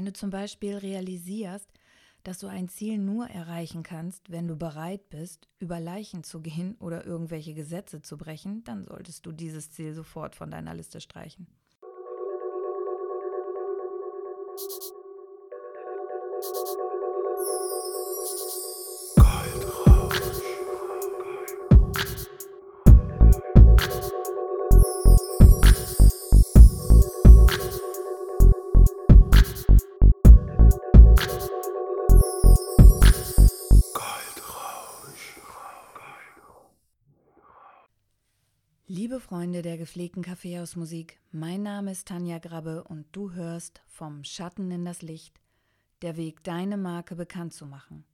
Wenn du zum Beispiel realisierst, dass du ein Ziel nur erreichen kannst, wenn du bereit bist, über Leichen zu gehen oder irgendwelche Gesetze zu brechen, dann solltest du dieses Ziel sofort von deiner Liste streichen. Freunde der gepflegten Kaffeehausmusik, mein Name ist Tanja Grabbe und du hörst vom Schatten in das Licht, der Weg, deine Marke bekannt zu machen.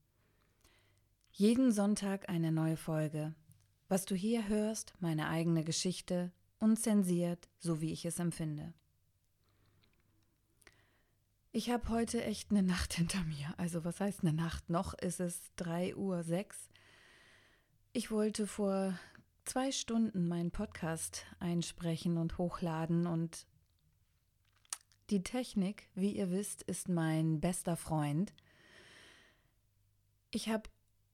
Jeden Sonntag eine neue Folge. Was du hier hörst, meine eigene Geschichte, unzensiert, so wie ich es empfinde. Ich habe heute echt eine Nacht hinter mir. Also was heißt eine Nacht? Noch ist es 3 Uhr 6. Ich wollte vor zwei Stunden meinen Podcast einsprechen und hochladen und die Technik, wie ihr wisst, ist mein bester Freund. Ich habe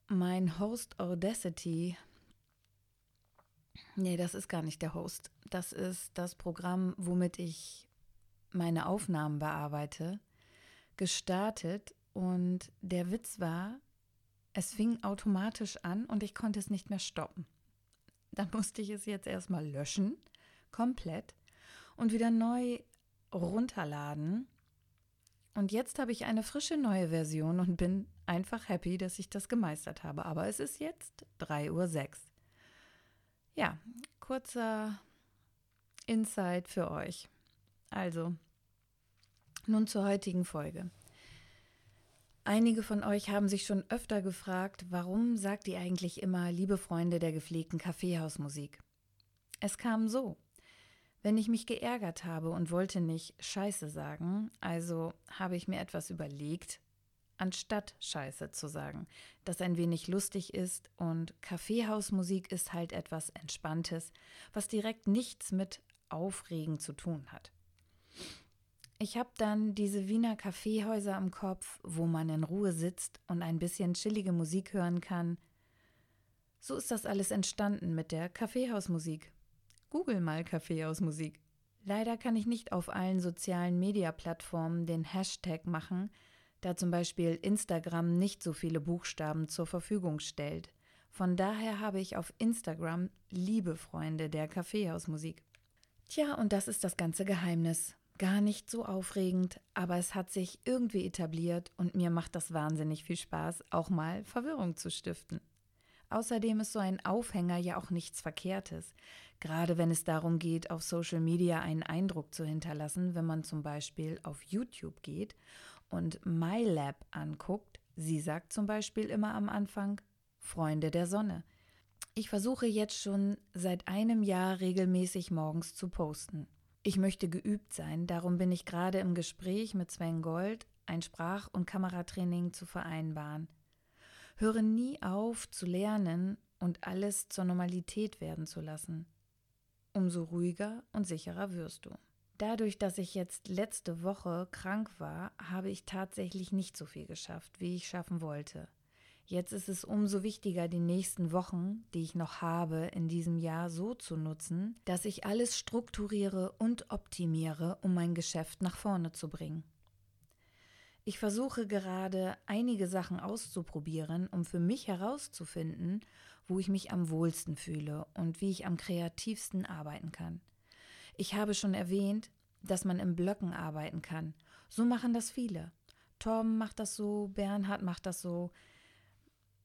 mein Host Audacity. Nee, das ist gar nicht der Host. Das ist das Programm, womit ich meine Aufnahmen bearbeite, gestartet und der Witz war, es fing automatisch an und ich konnte es nicht mehr stoppen. Dann musste ich es jetzt erstmal löschen, komplett, und wieder neu runterladen. Und jetzt habe ich eine frische neue Version und bin einfach happy, dass ich das gemeistert habe. Aber es ist jetzt 3.06 Uhr. Ja, kurzer Insight für euch. Also, nun zur heutigen Folge. Einige von euch haben sich schon öfter gefragt, warum sagt ihr eigentlich immer liebe Freunde der gepflegten Kaffeehausmusik? Es kam so. Wenn ich mich geärgert habe und wollte nicht Scheiße sagen, also habe ich mir etwas überlegt, anstatt Scheiße zu sagen, das ein wenig lustig ist und Kaffeehausmusik ist halt etwas Entspanntes, was direkt nichts mit Aufregen zu tun hat. Ich habe dann diese Wiener Kaffeehäuser im Kopf, wo man in Ruhe sitzt und ein bisschen chillige Musik hören kann. So ist das alles entstanden mit der Kaffeehausmusik. Google mal Kaffeehausmusik. Leider kann ich nicht auf allen sozialen Media-Plattformen den Hashtag machen, da zum Beispiel Instagram nicht so viele Buchstaben zur Verfügung stellt. Von daher habe ich auf Instagram liebe Freunde der Kaffeehausmusik. Tja, und das ist das ganze Geheimnis. Gar nicht so aufregend, aber es hat sich irgendwie etabliert und mir macht das wahnsinnig viel Spaß, auch mal Verwirrung zu stiften. Außerdem ist so ein Aufhänger ja auch nichts Verkehrtes, gerade wenn es darum geht, auf Social Media einen Eindruck zu hinterlassen, wenn man zum Beispiel auf YouTube geht und MyLab anguckt. Sie sagt zum Beispiel immer am Anfang Freunde der Sonne. Ich versuche jetzt schon seit einem Jahr regelmäßig morgens zu posten. Ich möchte geübt sein, darum bin ich gerade im Gespräch mit Sven Gold, ein Sprach- und Kameratraining zu vereinbaren. Höre nie auf zu lernen und alles zur Normalität werden zu lassen. Umso ruhiger und sicherer wirst du. Dadurch, dass ich jetzt letzte Woche krank war, habe ich tatsächlich nicht so viel geschafft, wie ich schaffen wollte. Jetzt ist es umso wichtiger, die nächsten Wochen, die ich noch habe in diesem Jahr, so zu nutzen, dass ich alles strukturiere und optimiere, um mein Geschäft nach vorne zu bringen. Ich versuche gerade einige Sachen auszuprobieren, um für mich herauszufinden, wo ich mich am wohlsten fühle und wie ich am kreativsten arbeiten kann. Ich habe schon erwähnt, dass man im Blöcken arbeiten kann. So machen das viele. Tom macht das so, Bernhard macht das so,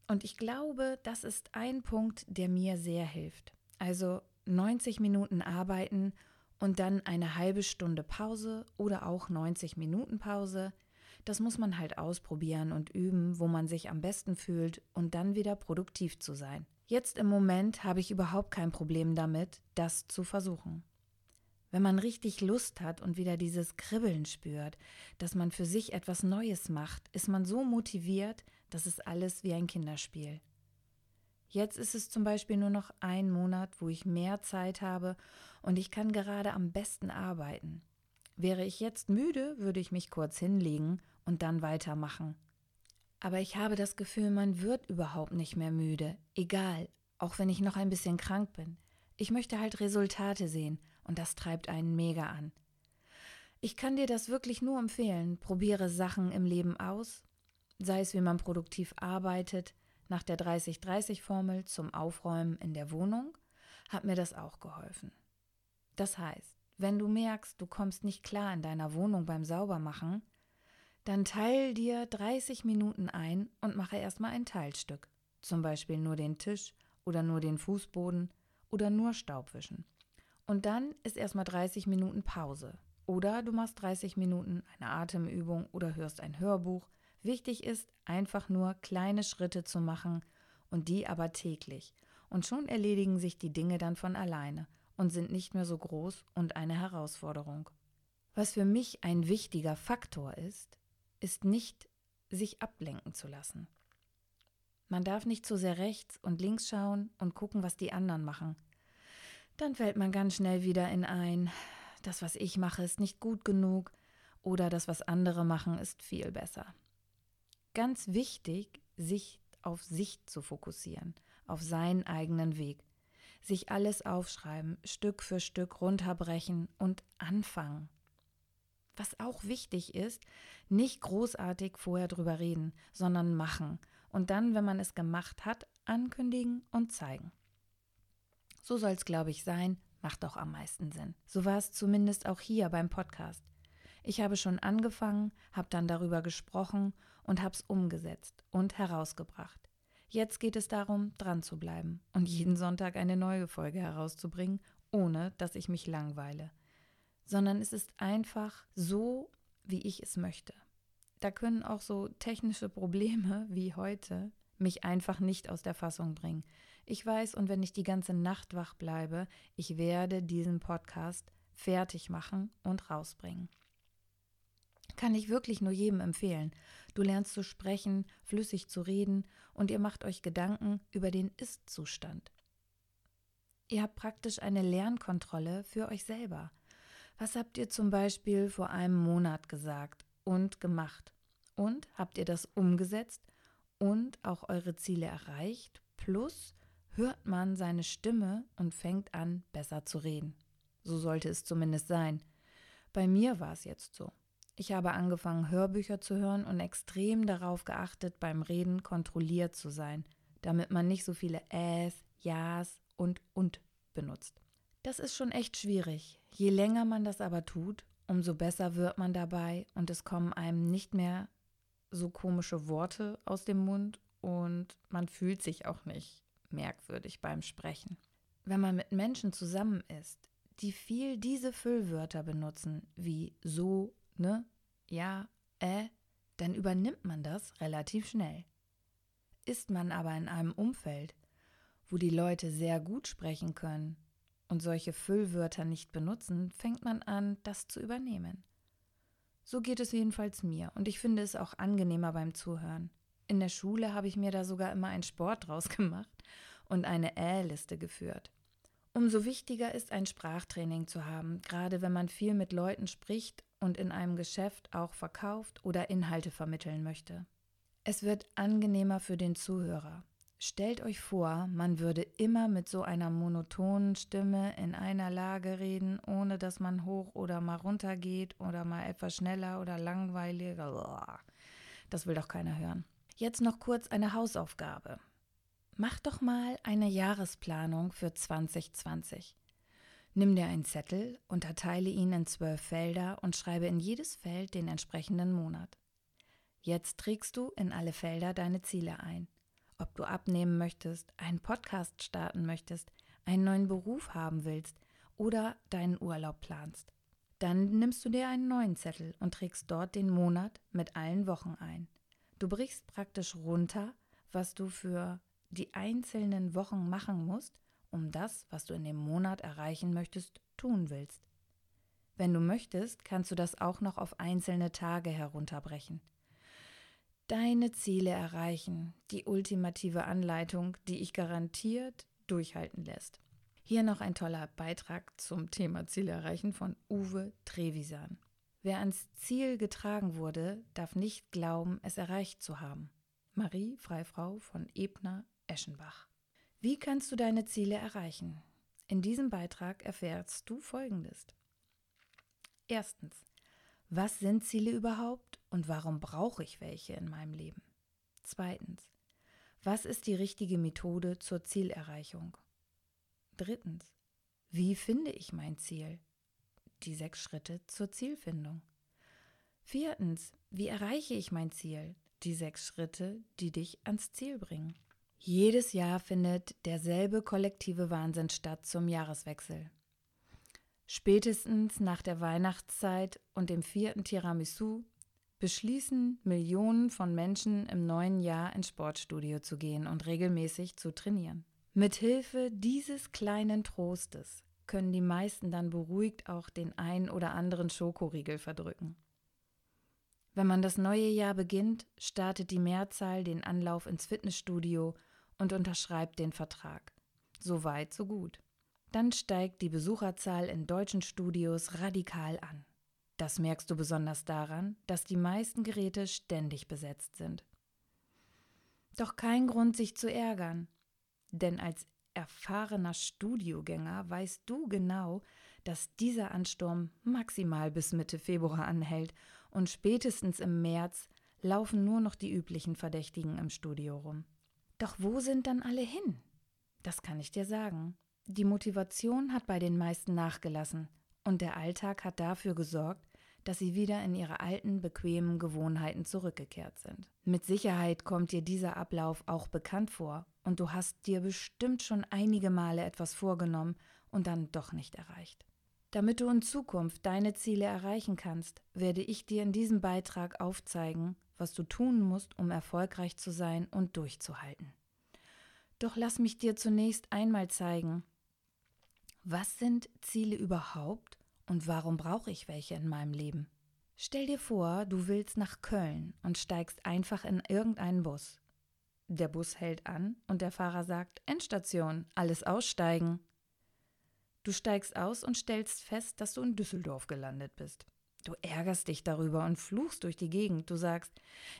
und ich glaube, das ist ein Punkt, der mir sehr hilft. Also 90 Minuten arbeiten und dann eine halbe Stunde Pause oder auch 90 Minuten Pause. Das muss man halt ausprobieren und üben, wo man sich am besten fühlt und dann wieder produktiv zu sein. Jetzt im Moment habe ich überhaupt kein Problem damit, das zu versuchen. Wenn man richtig Lust hat und wieder dieses Kribbeln spürt, dass man für sich etwas Neues macht, ist man so motiviert, das ist alles wie ein Kinderspiel. Jetzt ist es zum Beispiel nur noch ein Monat, wo ich mehr Zeit habe und ich kann gerade am besten arbeiten. Wäre ich jetzt müde, würde ich mich kurz hinlegen und dann weitermachen. Aber ich habe das Gefühl, man wird überhaupt nicht mehr müde, egal, auch wenn ich noch ein bisschen krank bin. Ich möchte halt Resultate sehen und das treibt einen mega an. Ich kann dir das wirklich nur empfehlen. Probiere Sachen im Leben aus, sei es wie man produktiv arbeitet, nach der 30-30-Formel zum Aufräumen in der Wohnung, hat mir das auch geholfen. Das heißt, wenn du merkst, du kommst nicht klar in deiner Wohnung beim Saubermachen, dann teil dir 30 Minuten ein und mache erstmal ein Teilstück. Zum Beispiel nur den Tisch oder nur den Fußboden oder nur Staubwischen. Und dann ist erstmal 30 Minuten Pause. Oder du machst 30 Minuten eine Atemübung oder hörst ein Hörbuch. Wichtig ist, einfach nur kleine Schritte zu machen und die aber täglich. Und schon erledigen sich die Dinge dann von alleine und sind nicht mehr so groß und eine Herausforderung. Was für mich ein wichtiger Faktor ist, ist nicht sich ablenken zu lassen. Man darf nicht zu sehr rechts und links schauen und gucken, was die anderen machen. Dann fällt man ganz schnell wieder in ein, das, was ich mache, ist nicht gut genug oder das, was andere machen, ist viel besser. Ganz wichtig, sich auf sich zu fokussieren, auf seinen eigenen Weg. Sich alles aufschreiben, Stück für Stück runterbrechen und anfangen. Was auch wichtig ist, nicht großartig vorher drüber reden, sondern machen und dann, wenn man es gemacht hat, ankündigen und zeigen. So soll es, glaube ich, sein, macht auch am meisten Sinn. So war es zumindest auch hier beim Podcast. Ich habe schon angefangen, habe dann darüber gesprochen und habe es umgesetzt und herausgebracht. Jetzt geht es darum, dran zu bleiben und jeden Sonntag eine neue Folge herauszubringen, ohne dass ich mich langweile. Sondern es ist einfach so, wie ich es möchte. Da können auch so technische Probleme wie heute mich einfach nicht aus der Fassung bringen. Ich weiß, und wenn ich die ganze Nacht wach bleibe, ich werde diesen Podcast fertig machen und rausbringen. Kann ich wirklich nur jedem empfehlen. Du lernst zu sprechen, flüssig zu reden und ihr macht euch Gedanken über den Ist-Zustand. Ihr habt praktisch eine Lernkontrolle für euch selber. Was habt ihr zum Beispiel vor einem Monat gesagt und gemacht? Und habt ihr das umgesetzt und auch eure Ziele erreicht? Plus hört man seine Stimme und fängt an, besser zu reden. So sollte es zumindest sein. Bei mir war es jetzt so. Ich habe angefangen, Hörbücher zu hören und extrem darauf geachtet, beim Reden kontrolliert zu sein, damit man nicht so viele Äs, Ja's und und benutzt. Das ist schon echt schwierig. Je länger man das aber tut, umso besser wird man dabei und es kommen einem nicht mehr so komische Worte aus dem Mund und man fühlt sich auch nicht merkwürdig beim Sprechen. Wenn man mit Menschen zusammen ist, die viel diese Füllwörter benutzen, wie so, ne, ja, äh, dann übernimmt man das relativ schnell. Ist man aber in einem Umfeld, wo die Leute sehr gut sprechen können und solche Füllwörter nicht benutzen, fängt man an, das zu übernehmen. So geht es jedenfalls mir und ich finde es auch angenehmer beim Zuhören. In der Schule habe ich mir da sogar immer einen Sport draus gemacht und eine Äh-Liste geführt. Umso wichtiger ist ein Sprachtraining zu haben, gerade wenn man viel mit Leuten spricht und in einem Geschäft auch verkauft oder Inhalte vermitteln möchte. Es wird angenehmer für den Zuhörer. Stellt euch vor, man würde immer mit so einer monotonen Stimme in einer Lage reden, ohne dass man hoch oder mal runter geht oder mal etwas schneller oder langweiliger. Das will doch keiner hören. Jetzt noch kurz eine Hausaufgabe. Mach doch mal eine Jahresplanung für 2020. Nimm dir einen Zettel, unterteile ihn in zwölf Felder und schreibe in jedes Feld den entsprechenden Monat. Jetzt trägst du in alle Felder deine Ziele ein ob du abnehmen möchtest, einen Podcast starten möchtest, einen neuen Beruf haben willst oder deinen Urlaub planst. Dann nimmst du dir einen neuen Zettel und trägst dort den Monat mit allen Wochen ein. Du brichst praktisch runter, was du für die einzelnen Wochen machen musst, um das, was du in dem Monat erreichen möchtest, tun willst. Wenn du möchtest, kannst du das auch noch auf einzelne Tage herunterbrechen deine Ziele erreichen. Die ultimative Anleitung, die ich garantiert durchhalten lässt. Hier noch ein toller Beitrag zum Thema Ziele erreichen von Uwe Trevisan. Wer ans Ziel getragen wurde, darf nicht glauben, es erreicht zu haben. Marie Freifrau von Ebner-Eschenbach. Wie kannst du deine Ziele erreichen? In diesem Beitrag erfährst du Folgendes. Erstens. Was sind Ziele überhaupt und warum brauche ich welche in meinem Leben? Zweitens. Was ist die richtige Methode zur Zielerreichung? Drittens. Wie finde ich mein Ziel? Die sechs Schritte zur Zielfindung. Viertens. Wie erreiche ich mein Ziel? Die sechs Schritte, die dich ans Ziel bringen. Jedes Jahr findet derselbe kollektive Wahnsinn statt zum Jahreswechsel. Spätestens nach der Weihnachtszeit und dem vierten Tiramisu beschließen Millionen von Menschen im neuen Jahr ins Sportstudio zu gehen und regelmäßig zu trainieren. Mithilfe dieses kleinen Trostes können die meisten dann beruhigt auch den ein oder anderen Schokoriegel verdrücken. Wenn man das neue Jahr beginnt, startet die Mehrzahl den Anlauf ins Fitnessstudio und unterschreibt den Vertrag. So weit, so gut. Dann steigt die Besucherzahl in deutschen Studios radikal an. Das merkst du besonders daran, dass die meisten Geräte ständig besetzt sind. Doch kein Grund, sich zu ärgern. Denn als erfahrener Studiogänger weißt du genau, dass dieser Ansturm maximal bis Mitte Februar anhält und spätestens im März laufen nur noch die üblichen Verdächtigen im Studio rum. Doch wo sind dann alle hin? Das kann ich dir sagen. Die Motivation hat bei den meisten nachgelassen und der Alltag hat dafür gesorgt, dass sie wieder in ihre alten, bequemen Gewohnheiten zurückgekehrt sind. Mit Sicherheit kommt dir dieser Ablauf auch bekannt vor und du hast dir bestimmt schon einige Male etwas vorgenommen und dann doch nicht erreicht. Damit du in Zukunft deine Ziele erreichen kannst, werde ich dir in diesem Beitrag aufzeigen, was du tun musst, um erfolgreich zu sein und durchzuhalten. Doch lass mich dir zunächst einmal zeigen, was sind Ziele überhaupt und warum brauche ich welche in meinem Leben? Stell dir vor, du willst nach Köln und steigst einfach in irgendeinen Bus. Der Bus hält an und der Fahrer sagt Endstation, alles aussteigen. Du steigst aus und stellst fest, dass du in Düsseldorf gelandet bist. Du ärgerst dich darüber und fluchst durch die Gegend. Du sagst,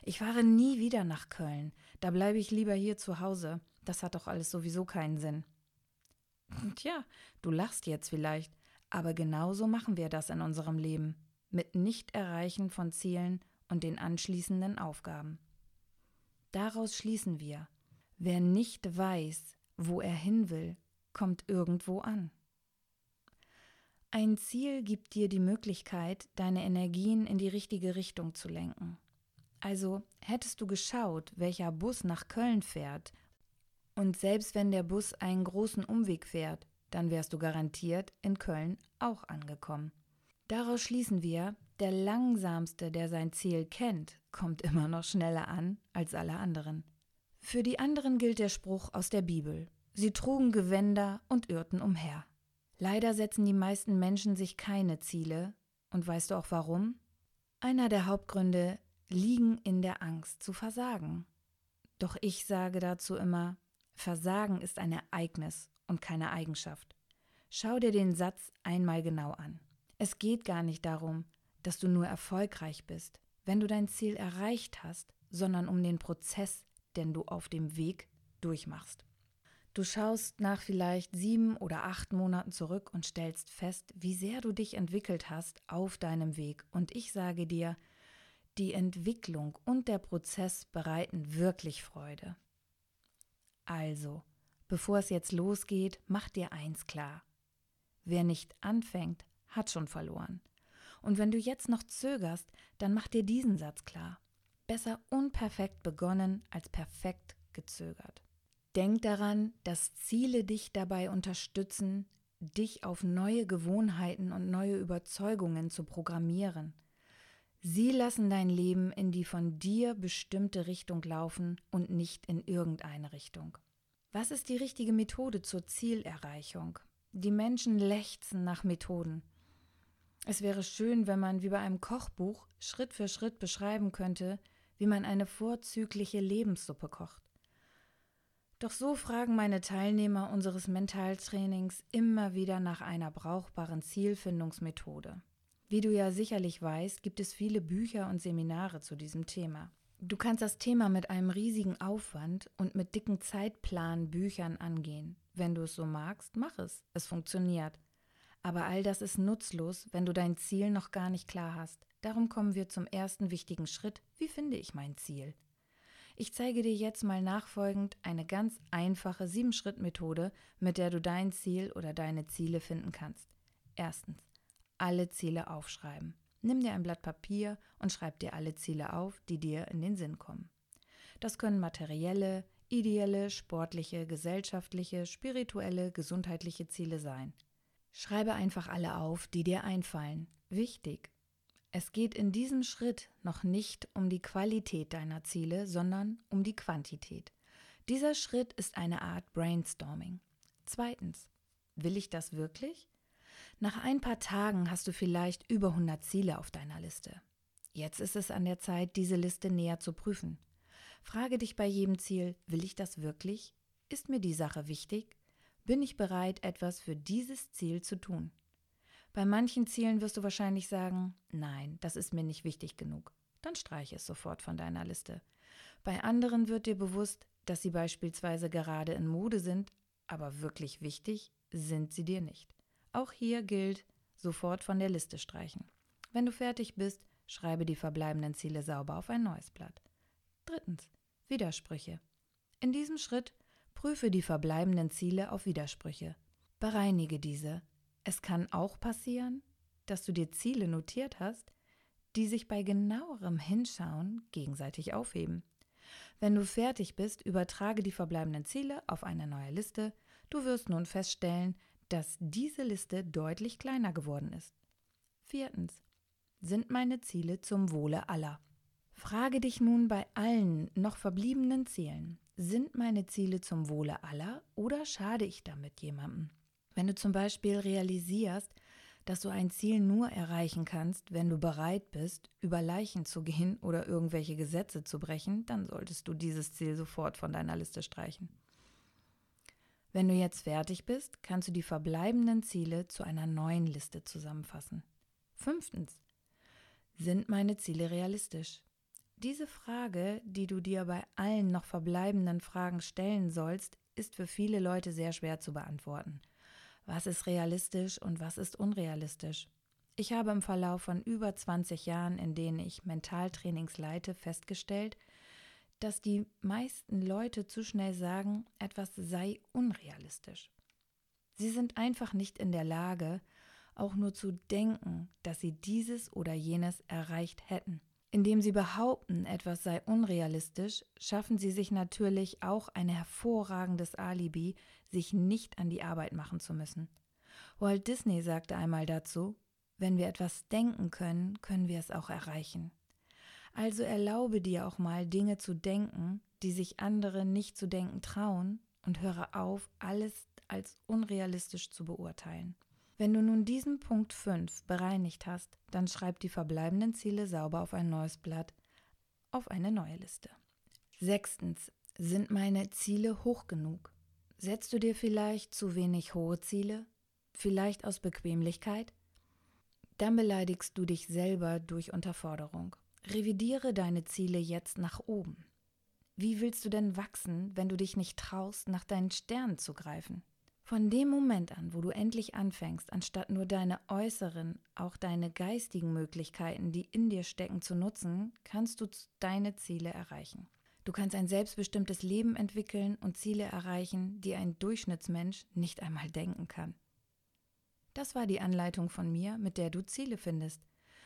ich fahre nie wieder nach Köln, da bleibe ich lieber hier zu Hause. Das hat doch alles sowieso keinen Sinn. Tja, du lachst jetzt vielleicht, aber genauso machen wir das in unserem Leben, mit Nicht-Erreichen von Zielen und den anschließenden Aufgaben. Daraus schließen wir, wer nicht weiß, wo er hin will, kommt irgendwo an. Ein Ziel gibt dir die Möglichkeit, deine Energien in die richtige Richtung zu lenken. Also hättest du geschaut, welcher Bus nach Köln fährt, und selbst wenn der Bus einen großen Umweg fährt, dann wärst du garantiert in Köln auch angekommen. Daraus schließen wir, der Langsamste, der sein Ziel kennt, kommt immer noch schneller an als alle anderen. Für die anderen gilt der Spruch aus der Bibel. Sie trugen Gewänder und irrten umher. Leider setzen die meisten Menschen sich keine Ziele. Und weißt du auch warum? Einer der Hauptgründe liegen in der Angst zu versagen. Doch ich sage dazu immer, Versagen ist ein Ereignis und keine Eigenschaft. Schau dir den Satz einmal genau an. Es geht gar nicht darum, dass du nur erfolgreich bist, wenn du dein Ziel erreicht hast, sondern um den Prozess, den du auf dem Weg durchmachst. Du schaust nach vielleicht sieben oder acht Monaten zurück und stellst fest, wie sehr du dich entwickelt hast auf deinem Weg. Und ich sage dir, die Entwicklung und der Prozess bereiten wirklich Freude. Also, bevor es jetzt losgeht, mach dir eins klar. Wer nicht anfängt, hat schon verloren. Und wenn du jetzt noch zögerst, dann mach dir diesen Satz klar. Besser unperfekt begonnen als perfekt gezögert. Denk daran, dass Ziele dich dabei unterstützen, dich auf neue Gewohnheiten und neue Überzeugungen zu programmieren. Sie lassen dein Leben in die von dir bestimmte Richtung laufen und nicht in irgendeine Richtung. Was ist die richtige Methode zur Zielerreichung? Die Menschen lechzen nach Methoden. Es wäre schön, wenn man wie bei einem Kochbuch Schritt für Schritt beschreiben könnte, wie man eine vorzügliche Lebenssuppe kocht. Doch so fragen meine Teilnehmer unseres Mentaltrainings immer wieder nach einer brauchbaren Zielfindungsmethode. Wie du ja sicherlich weißt, gibt es viele Bücher und Seminare zu diesem Thema. Du kannst das Thema mit einem riesigen Aufwand und mit dicken Zeitplanbüchern angehen. Wenn du es so magst, mach es. Es funktioniert. Aber all das ist nutzlos, wenn du dein Ziel noch gar nicht klar hast. Darum kommen wir zum ersten wichtigen Schritt. Wie finde ich mein Ziel? Ich zeige dir jetzt mal nachfolgend eine ganz einfache Sieben-Schritt-Methode, mit der du dein Ziel oder deine Ziele finden kannst. Erstens, alle Ziele aufschreiben. Nimm dir ein Blatt Papier und schreib dir alle Ziele auf, die dir in den Sinn kommen. Das können materielle, ideelle, sportliche, gesellschaftliche, spirituelle, gesundheitliche Ziele sein. Schreibe einfach alle auf, die dir einfallen. Wichtig. Es geht in diesem Schritt noch nicht um die Qualität deiner Ziele, sondern um die Quantität. Dieser Schritt ist eine Art Brainstorming. Zweitens. Will ich das wirklich? Nach ein paar Tagen hast du vielleicht über 100 Ziele auf deiner Liste. Jetzt ist es an der Zeit, diese Liste näher zu prüfen. Frage dich bei jedem Ziel, will ich das wirklich? Ist mir die Sache wichtig? Bin ich bereit, etwas für dieses Ziel zu tun? Bei manchen Zielen wirst du wahrscheinlich sagen, nein, das ist mir nicht wichtig genug. Dann streiche es sofort von deiner Liste. Bei anderen wird dir bewusst, dass sie beispielsweise gerade in Mode sind, aber wirklich wichtig sind sie dir nicht. Auch hier gilt, sofort von der Liste streichen. Wenn du fertig bist, schreibe die verbleibenden Ziele sauber auf ein neues Blatt. Drittens. Widersprüche. In diesem Schritt prüfe die verbleibenden Ziele auf Widersprüche. Bereinige diese. Es kann auch passieren, dass du dir Ziele notiert hast, die sich bei genauerem Hinschauen gegenseitig aufheben. Wenn du fertig bist, übertrage die verbleibenden Ziele auf eine neue Liste. Du wirst nun feststellen, dass diese Liste deutlich kleiner geworden ist. Viertens. Sind meine Ziele zum Wohle aller? Frage dich nun bei allen noch verbliebenen Zielen, sind meine Ziele zum Wohle aller oder schade ich damit jemandem? Wenn du zum Beispiel realisierst, dass du ein Ziel nur erreichen kannst, wenn du bereit bist, über Leichen zu gehen oder irgendwelche Gesetze zu brechen, dann solltest du dieses Ziel sofort von deiner Liste streichen. Wenn du jetzt fertig bist, kannst du die verbleibenden Ziele zu einer neuen Liste zusammenfassen. Fünftens. Sind meine Ziele realistisch? Diese Frage, die du dir bei allen noch verbleibenden Fragen stellen sollst, ist für viele Leute sehr schwer zu beantworten. Was ist realistisch und was ist unrealistisch? Ich habe im Verlauf von über 20 Jahren, in denen ich Mentaltrainings leite, festgestellt, dass die meisten Leute zu schnell sagen, etwas sei unrealistisch. Sie sind einfach nicht in der Lage, auch nur zu denken, dass sie dieses oder jenes erreicht hätten. Indem sie behaupten, etwas sei unrealistisch, schaffen sie sich natürlich auch ein hervorragendes Alibi, sich nicht an die Arbeit machen zu müssen. Walt Disney sagte einmal dazu, wenn wir etwas denken können, können wir es auch erreichen. Also erlaube dir auch mal Dinge zu denken, die sich andere nicht zu denken trauen, und höre auf, alles als unrealistisch zu beurteilen. Wenn du nun diesen Punkt 5 bereinigt hast, dann schreib die verbleibenden Ziele sauber auf ein neues Blatt, auf eine neue Liste. Sechstens, sind meine Ziele hoch genug? Setzt du dir vielleicht zu wenig hohe Ziele? Vielleicht aus Bequemlichkeit? Dann beleidigst du dich selber durch Unterforderung. Revidiere deine Ziele jetzt nach oben. Wie willst du denn wachsen, wenn du dich nicht traust, nach deinen Sternen zu greifen? Von dem Moment an, wo du endlich anfängst, anstatt nur deine äußeren, auch deine geistigen Möglichkeiten, die in dir stecken, zu nutzen, kannst du deine Ziele erreichen. Du kannst ein selbstbestimmtes Leben entwickeln und Ziele erreichen, die ein Durchschnittsmensch nicht einmal denken kann. Das war die Anleitung von mir, mit der du Ziele findest.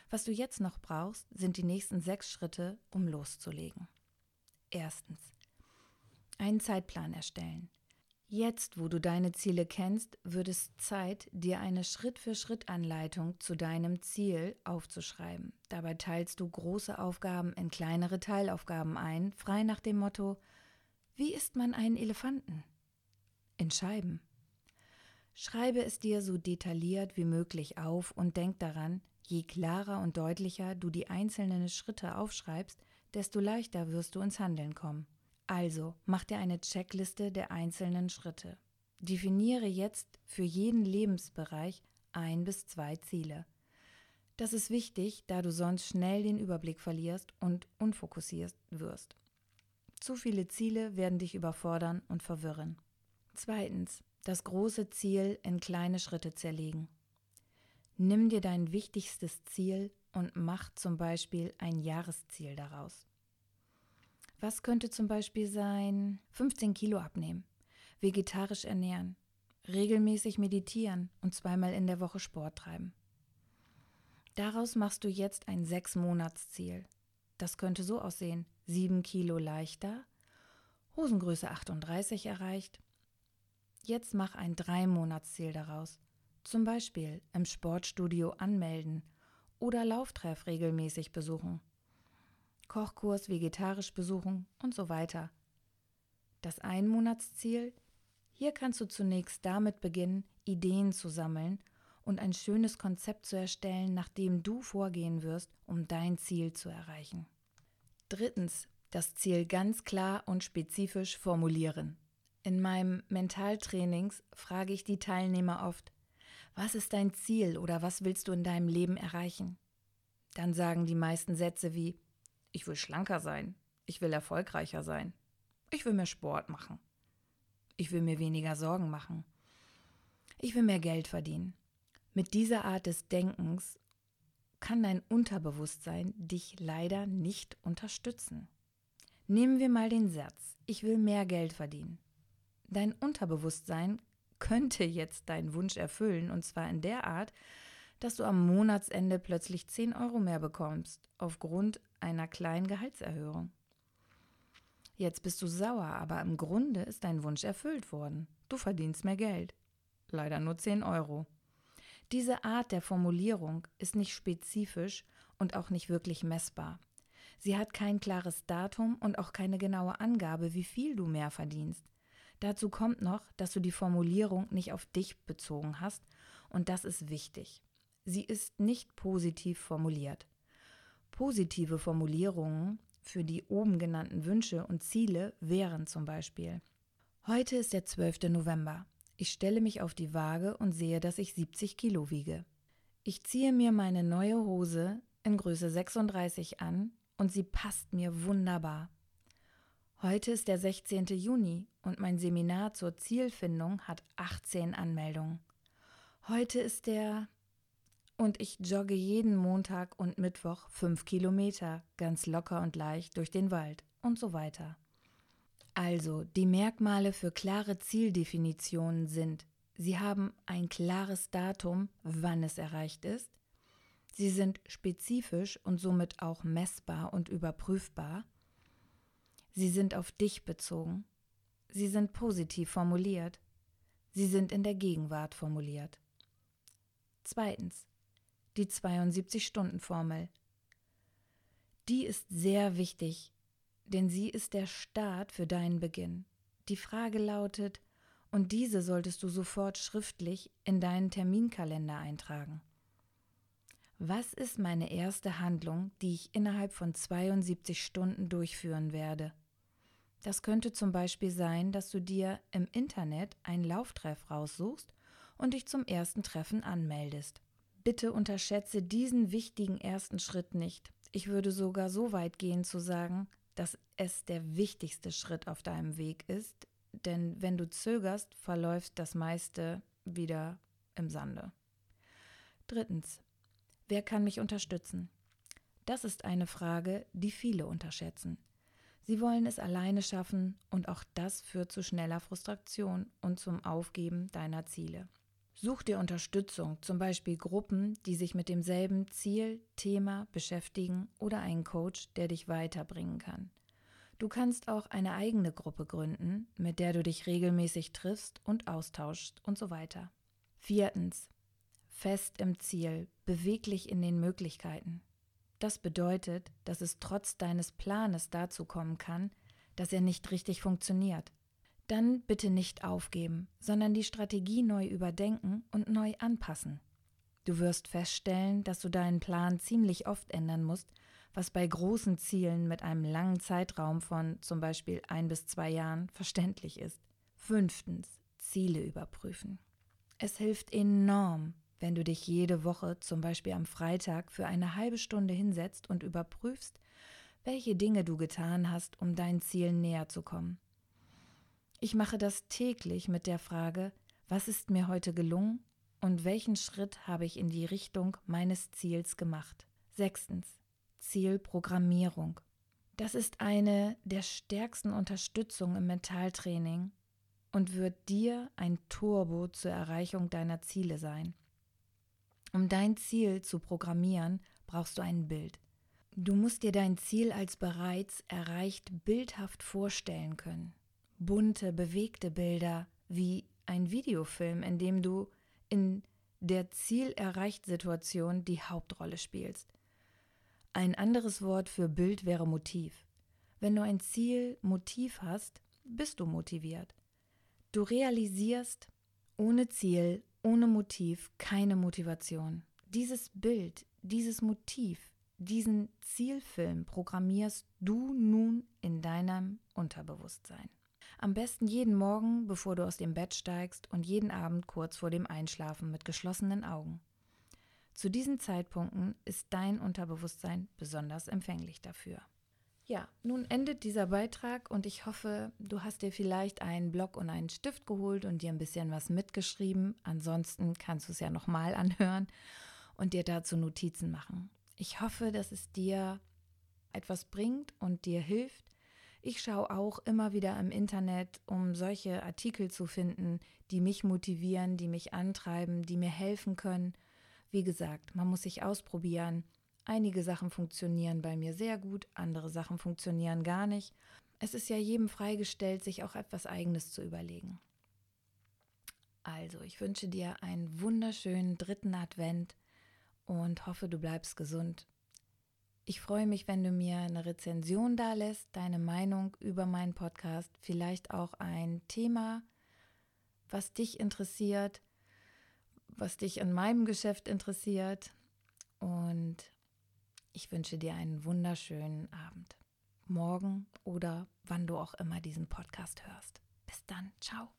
Was du jetzt noch brauchst, sind die nächsten sechs Schritte, um loszulegen. Erstens. Einen Zeitplan erstellen. Jetzt, wo du deine Ziele kennst, wird es Zeit, dir eine Schritt-für-Schritt-Anleitung zu deinem Ziel aufzuschreiben. Dabei teilst du große Aufgaben in kleinere Teilaufgaben ein, frei nach dem Motto: Wie isst man einen Elefanten? In Scheiben. Schreibe es dir so detailliert wie möglich auf und denk daran, Je klarer und deutlicher du die einzelnen Schritte aufschreibst, desto leichter wirst du ins Handeln kommen. Also mach dir eine Checkliste der einzelnen Schritte. Definiere jetzt für jeden Lebensbereich ein bis zwei Ziele. Das ist wichtig, da du sonst schnell den Überblick verlierst und unfokussiert wirst. Zu viele Ziele werden dich überfordern und verwirren. Zweitens, das große Ziel in kleine Schritte zerlegen. Nimm dir dein wichtigstes Ziel und mach zum Beispiel ein Jahresziel daraus. Was könnte zum Beispiel sein, 15 Kilo abnehmen, vegetarisch ernähren, regelmäßig meditieren und zweimal in der Woche Sport treiben. Daraus machst du jetzt ein Sechs-Monats-Ziel. Das könnte so aussehen: 7 Kilo leichter, Hosengröße 38 erreicht. Jetzt mach ein Drei-Monats-Ziel daraus. Zum Beispiel im Sportstudio anmelden oder Lauftreff regelmäßig besuchen. Kochkurs vegetarisch besuchen und so weiter. Das Einmonatsziel? Hier kannst du zunächst damit beginnen, Ideen zu sammeln und ein schönes Konzept zu erstellen, nach dem du vorgehen wirst, um dein Ziel zu erreichen. Drittens, das Ziel ganz klar und spezifisch formulieren. In meinem Mentaltrainings frage ich die Teilnehmer oft, was ist dein Ziel oder was willst du in deinem Leben erreichen? Dann sagen die meisten Sätze wie, ich will schlanker sein, ich will erfolgreicher sein, ich will mehr Sport machen, ich will mir weniger Sorgen machen, ich will mehr Geld verdienen, mit dieser Art des Denkens kann dein Unterbewusstsein dich leider nicht unterstützen. Nehmen wir mal den Satz, ich will mehr Geld verdienen. Dein Unterbewusstsein könnte jetzt deinen Wunsch erfüllen, und zwar in der Art, dass du am Monatsende plötzlich 10 Euro mehr bekommst, aufgrund einer kleinen Gehaltserhöhung. Jetzt bist du sauer, aber im Grunde ist dein Wunsch erfüllt worden. Du verdienst mehr Geld. Leider nur 10 Euro. Diese Art der Formulierung ist nicht spezifisch und auch nicht wirklich messbar. Sie hat kein klares Datum und auch keine genaue Angabe, wie viel du mehr verdienst. Dazu kommt noch, dass du die Formulierung nicht auf dich bezogen hast und das ist wichtig. Sie ist nicht positiv formuliert. Positive Formulierungen für die oben genannten Wünsche und Ziele wären zum Beispiel Heute ist der 12. November. Ich stelle mich auf die Waage und sehe, dass ich 70 Kilo wiege. Ich ziehe mir meine neue Hose in Größe 36 an und sie passt mir wunderbar. Heute ist der 16. Juni und mein Seminar zur Zielfindung hat 18 Anmeldungen. Heute ist der und ich jogge jeden Montag und Mittwoch 5 Kilometer ganz locker und leicht durch den Wald und so weiter. Also, die Merkmale für klare Zieldefinitionen sind, sie haben ein klares Datum, wann es erreicht ist, sie sind spezifisch und somit auch messbar und überprüfbar, sie sind auf dich bezogen, sie sind positiv formuliert, sie sind in der Gegenwart formuliert. Zweitens, die 72-Stunden-Formel. Die ist sehr wichtig, denn sie ist der Start für deinen Beginn. Die Frage lautet, und diese solltest du sofort schriftlich in deinen Terminkalender eintragen. Was ist meine erste Handlung, die ich innerhalb von 72 Stunden durchführen werde? Das könnte zum Beispiel sein, dass du dir im Internet einen Lauftreff raussuchst und dich zum ersten Treffen anmeldest. Bitte unterschätze diesen wichtigen ersten Schritt nicht. Ich würde sogar so weit gehen zu sagen, dass es der wichtigste Schritt auf deinem Weg ist, denn wenn du zögerst, verläuft das meiste wieder im Sande. Drittens, wer kann mich unterstützen? Das ist eine Frage, die viele unterschätzen. Sie wollen es alleine schaffen und auch das führt zu schneller Frustration und zum Aufgeben deiner Ziele. Such dir Unterstützung, zum Beispiel Gruppen, die sich mit demselben Ziel, Thema beschäftigen oder einen Coach, der dich weiterbringen kann. Du kannst auch eine eigene Gruppe gründen, mit der du dich regelmäßig triffst und austauschst und so weiter. Viertens. Fest im Ziel, beweglich in den Möglichkeiten. Das bedeutet, dass es trotz deines Planes dazu kommen kann, dass er nicht richtig funktioniert. Dann bitte nicht aufgeben, sondern die Strategie neu überdenken und neu anpassen. Du wirst feststellen, dass du deinen Plan ziemlich oft ändern musst, was bei großen Zielen mit einem langen Zeitraum von zum Beispiel ein bis zwei Jahren verständlich ist. Fünftens, Ziele überprüfen. Es hilft enorm, wenn du dich jede Woche, zum Beispiel am Freitag, für eine halbe Stunde hinsetzt und überprüfst, welche Dinge du getan hast, um deinen Zielen näher zu kommen. Ich mache das täglich mit der Frage, was ist mir heute gelungen und welchen Schritt habe ich in die Richtung meines Ziels gemacht. Sechstens. Zielprogrammierung. Das ist eine der stärksten Unterstützungen im Mentaltraining und wird dir ein Turbo zur Erreichung deiner Ziele sein. Um dein Ziel zu programmieren, brauchst du ein Bild. Du musst dir dein Ziel als bereits erreicht bildhaft vorstellen können. Bunte, bewegte Bilder wie ein Videofilm, in dem du in der Zielerreicht-Situation die Hauptrolle spielst. Ein anderes Wort für Bild wäre Motiv. Wenn du ein Ziel Motiv hast, bist du motiviert. Du realisierst ohne Ziel, ohne Motiv keine Motivation. Dieses Bild, dieses Motiv, diesen Zielfilm programmierst du nun in deinem Unterbewusstsein. Am besten jeden Morgen, bevor du aus dem Bett steigst und jeden Abend kurz vor dem Einschlafen mit geschlossenen Augen. Zu diesen Zeitpunkten ist dein Unterbewusstsein besonders empfänglich dafür. Ja, nun endet dieser Beitrag und ich hoffe, du hast dir vielleicht einen Block und einen Stift geholt und dir ein bisschen was mitgeschrieben. Ansonsten kannst du es ja nochmal anhören und dir dazu Notizen machen. Ich hoffe, dass es dir etwas bringt und dir hilft. Ich schaue auch immer wieder im Internet, um solche Artikel zu finden, die mich motivieren, die mich antreiben, die mir helfen können. Wie gesagt, man muss sich ausprobieren. Einige Sachen funktionieren bei mir sehr gut, andere Sachen funktionieren gar nicht. Es ist ja jedem freigestellt, sich auch etwas Eigenes zu überlegen. Also, ich wünsche dir einen wunderschönen dritten Advent und hoffe, du bleibst gesund. Ich freue mich, wenn du mir eine Rezension da lässt, deine Meinung über meinen Podcast, vielleicht auch ein Thema, was dich interessiert, was dich in meinem Geschäft interessiert. Und ich wünsche dir einen wunderschönen Abend, morgen oder wann du auch immer diesen Podcast hörst. Bis dann, ciao.